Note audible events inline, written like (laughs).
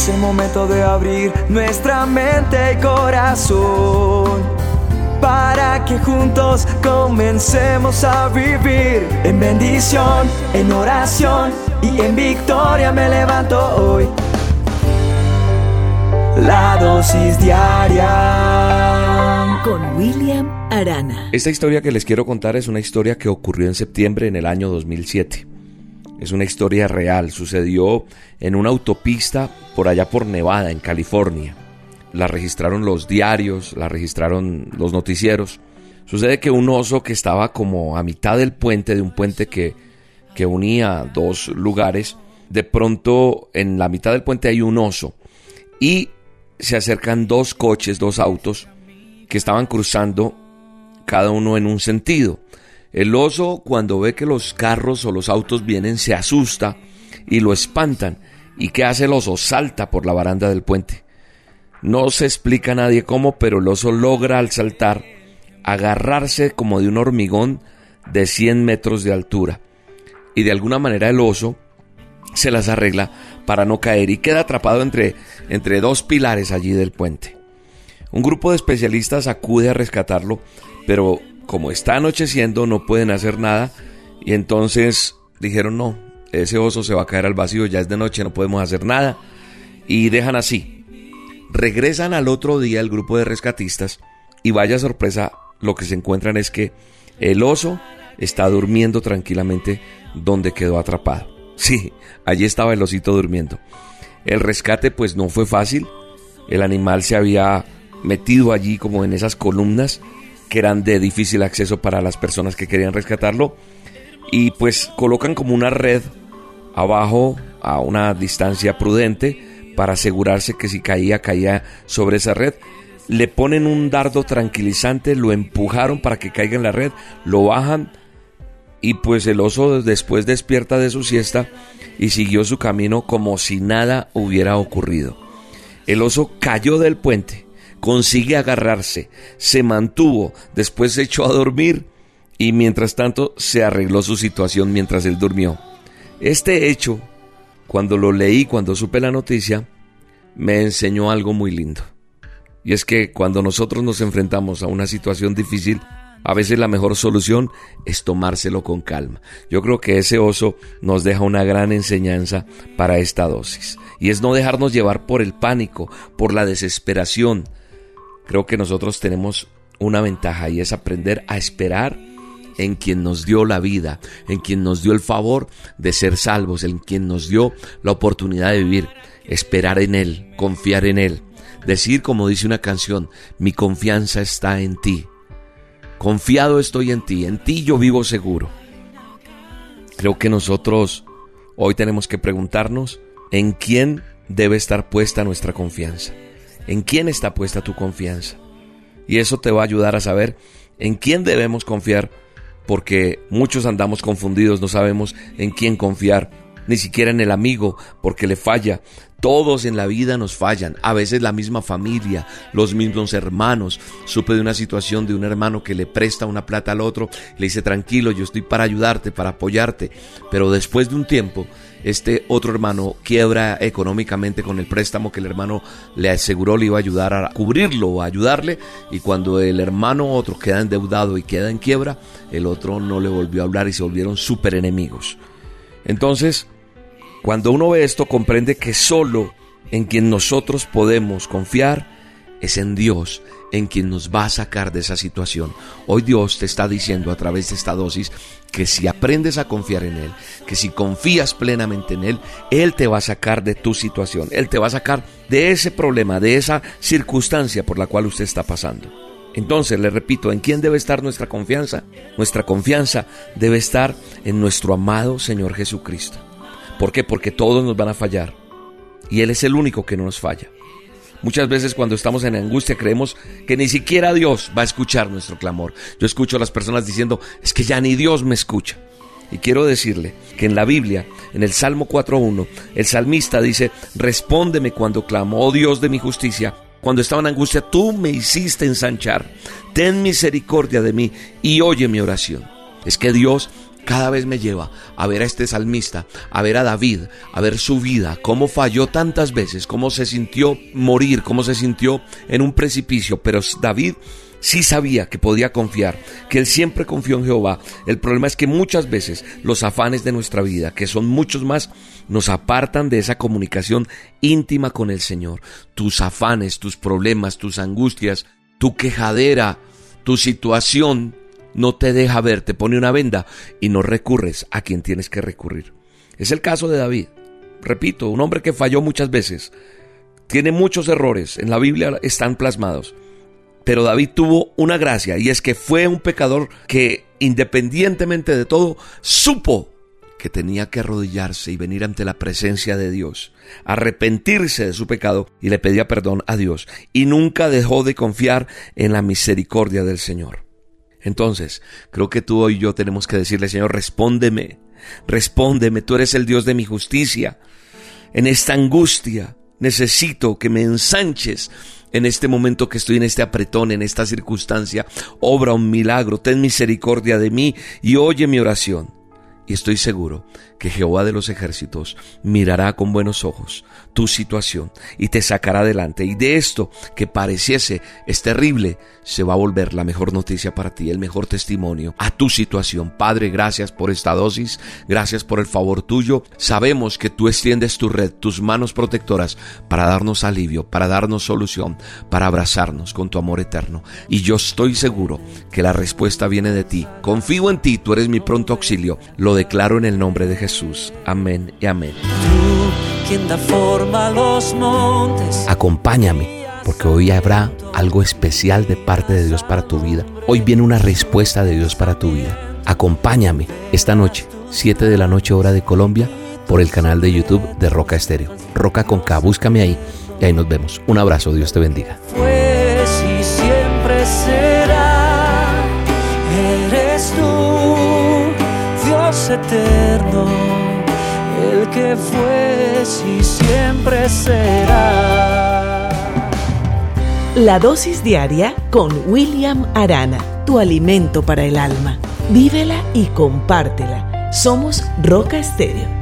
Es el momento de abrir nuestra mente y corazón para que juntos comencemos a vivir en bendición, en oración y en victoria me levanto hoy. La dosis diaria con William Arana. Esta historia que les quiero contar es una historia que ocurrió en septiembre en el año 2007. Es una historia real, sucedió en una autopista por allá por Nevada, en California. La registraron los diarios, la registraron los noticieros. Sucede que un oso que estaba como a mitad del puente, de un puente que, que unía dos lugares, de pronto en la mitad del puente hay un oso y se acercan dos coches, dos autos, que estaban cruzando cada uno en un sentido. El oso cuando ve que los carros o los autos vienen se asusta y lo espantan. ¿Y qué hace el oso? Salta por la baranda del puente. No se explica a nadie cómo, pero el oso logra al saltar agarrarse como de un hormigón de 100 metros de altura. Y de alguna manera el oso se las arregla para no caer y queda atrapado entre, entre dos pilares allí del puente. Un grupo de especialistas acude a rescatarlo, pero como está anocheciendo no pueden hacer nada y entonces dijeron no, ese oso se va a caer al vacío, ya es de noche, no podemos hacer nada y dejan así. Regresan al otro día el grupo de rescatistas y vaya sorpresa, lo que se encuentran es que el oso está durmiendo tranquilamente donde quedó atrapado. (laughs) Sí, allí estaba el osito durmiendo. El rescate pues no fue fácil. El animal se había metido allí como en esas columnas que eran de difícil acceso para las personas que querían rescatarlo. Y pues colocan como una red abajo a una distancia prudente para asegurarse que si caía, caía sobre esa red. Le ponen un dardo tranquilizante, lo empujaron para que caiga en la red, lo bajan y pues el oso después despierta de su siesta y siguió su camino como si nada hubiera ocurrido. El oso cayó del puente, consigue agarrarse, se mantuvo, después se echó a dormir y mientras tanto se arregló su situación mientras él durmió. Este hecho, cuando lo leí, cuando supe la noticia, me enseñó algo muy lindo. Y es que cuando nosotros nos enfrentamos a una situación difícil, a veces la mejor solución es tomárselo con calma. Yo creo que ese oso nos deja una gran enseñanza para esta dosis. Y es no dejarnos llevar por el pánico, por la desesperación. Creo que nosotros tenemos una ventaja y es aprender a esperar en quien nos dio la vida, en quien nos dio el favor de ser salvos, en quien nos dio la oportunidad de vivir. Esperar en Él, confiar en Él. Decir como dice una canción, mi confianza está en ti. Confiado estoy en ti, en ti yo vivo seguro. Creo que nosotros hoy tenemos que preguntarnos en quién debe estar puesta nuestra confianza. ¿En quién está puesta tu confianza? Y eso te va a ayudar a saber en quién debemos confiar, porque muchos andamos confundidos, no sabemos en quién confiar ni siquiera en el amigo, porque le falla. Todos en la vida nos fallan, a veces la misma familia, los mismos hermanos. Supe de una situación de un hermano que le presta una plata al otro, le dice tranquilo, yo estoy para ayudarte, para apoyarte, pero después de un tiempo, este otro hermano quiebra económicamente con el préstamo que el hermano le aseguró le iba a ayudar a cubrirlo o a ayudarle, y cuando el hermano otro queda endeudado y queda en quiebra, el otro no le volvió a hablar y se volvieron súper enemigos. Entonces, cuando uno ve esto, comprende que solo en quien nosotros podemos confiar es en Dios, en quien nos va a sacar de esa situación. Hoy Dios te está diciendo a través de esta dosis que si aprendes a confiar en Él, que si confías plenamente en Él, Él te va a sacar de tu situación, Él te va a sacar de ese problema, de esa circunstancia por la cual usted está pasando. Entonces, le repito, ¿en quién debe estar nuestra confianza? Nuestra confianza debe estar en nuestro amado Señor Jesucristo. ¿Por qué? Porque todos nos van a fallar. Y Él es el único que no nos falla. Muchas veces cuando estamos en angustia creemos que ni siquiera Dios va a escuchar nuestro clamor. Yo escucho a las personas diciendo, es que ya ni Dios me escucha. Y quiero decirle que en la Biblia, en el Salmo 4.1, el salmista dice, respóndeme cuando clamo, oh Dios de mi justicia, cuando estaba en angustia, tú me hiciste ensanchar. Ten misericordia de mí y oye mi oración. Es que Dios cada vez me lleva a ver a este salmista, a ver a David, a ver su vida, cómo falló tantas veces, cómo se sintió morir, cómo se sintió en un precipicio, pero David sí sabía que podía confiar, que él siempre confió en Jehová. El problema es que muchas veces los afanes de nuestra vida, que son muchos más, nos apartan de esa comunicación íntima con el Señor. Tus afanes, tus problemas, tus angustias, tu quejadera, tu situación no te deja ver, te pone una venda y no recurres a quien tienes que recurrir. Es el caso de David. Repito, un hombre que falló muchas veces. Tiene muchos errores, en la Biblia están plasmados. Pero David tuvo una gracia y es que fue un pecador que independientemente de todo supo que tenía que arrodillarse y venir ante la presencia de Dios, arrepentirse de su pecado y le pedía perdón a Dios y nunca dejó de confiar en la misericordia del Señor. Entonces, creo que tú y yo tenemos que decirle, Señor, respóndeme, respóndeme, tú eres el Dios de mi justicia. En esta angustia necesito que me ensanches en este momento que estoy en este apretón, en esta circunstancia. Obra un milagro, ten misericordia de mí y oye mi oración. Y estoy seguro que Jehová de los ejércitos mirará con buenos ojos tu situación y te sacará adelante. Y de esto que pareciese es terrible, se va a volver la mejor noticia para ti, el mejor testimonio a tu situación. Padre, gracias por esta dosis, gracias por el favor tuyo. Sabemos que tú extiendes tu red, tus manos protectoras para darnos alivio, para darnos solución, para abrazarnos con tu amor eterno. Y yo estoy seguro que la respuesta viene de ti. Confío en ti, tú eres mi pronto auxilio. Lo declaro en el nombre de Jesús. Amén y amén. quien da forma a los montes. Acompáñame, porque hoy habrá algo especial de parte de Dios para tu vida. Hoy viene una respuesta de Dios para tu vida. Acompáñame esta noche, 7 de la noche hora de Colombia, por el canal de YouTube de Roca Estéreo. Roca con K, búscame ahí y ahí nos vemos. Un abrazo, Dios te bendiga. El que fue y siempre será. La dosis diaria con William Arana, tu alimento para el alma. Vívela y compártela. Somos Roca Estéreo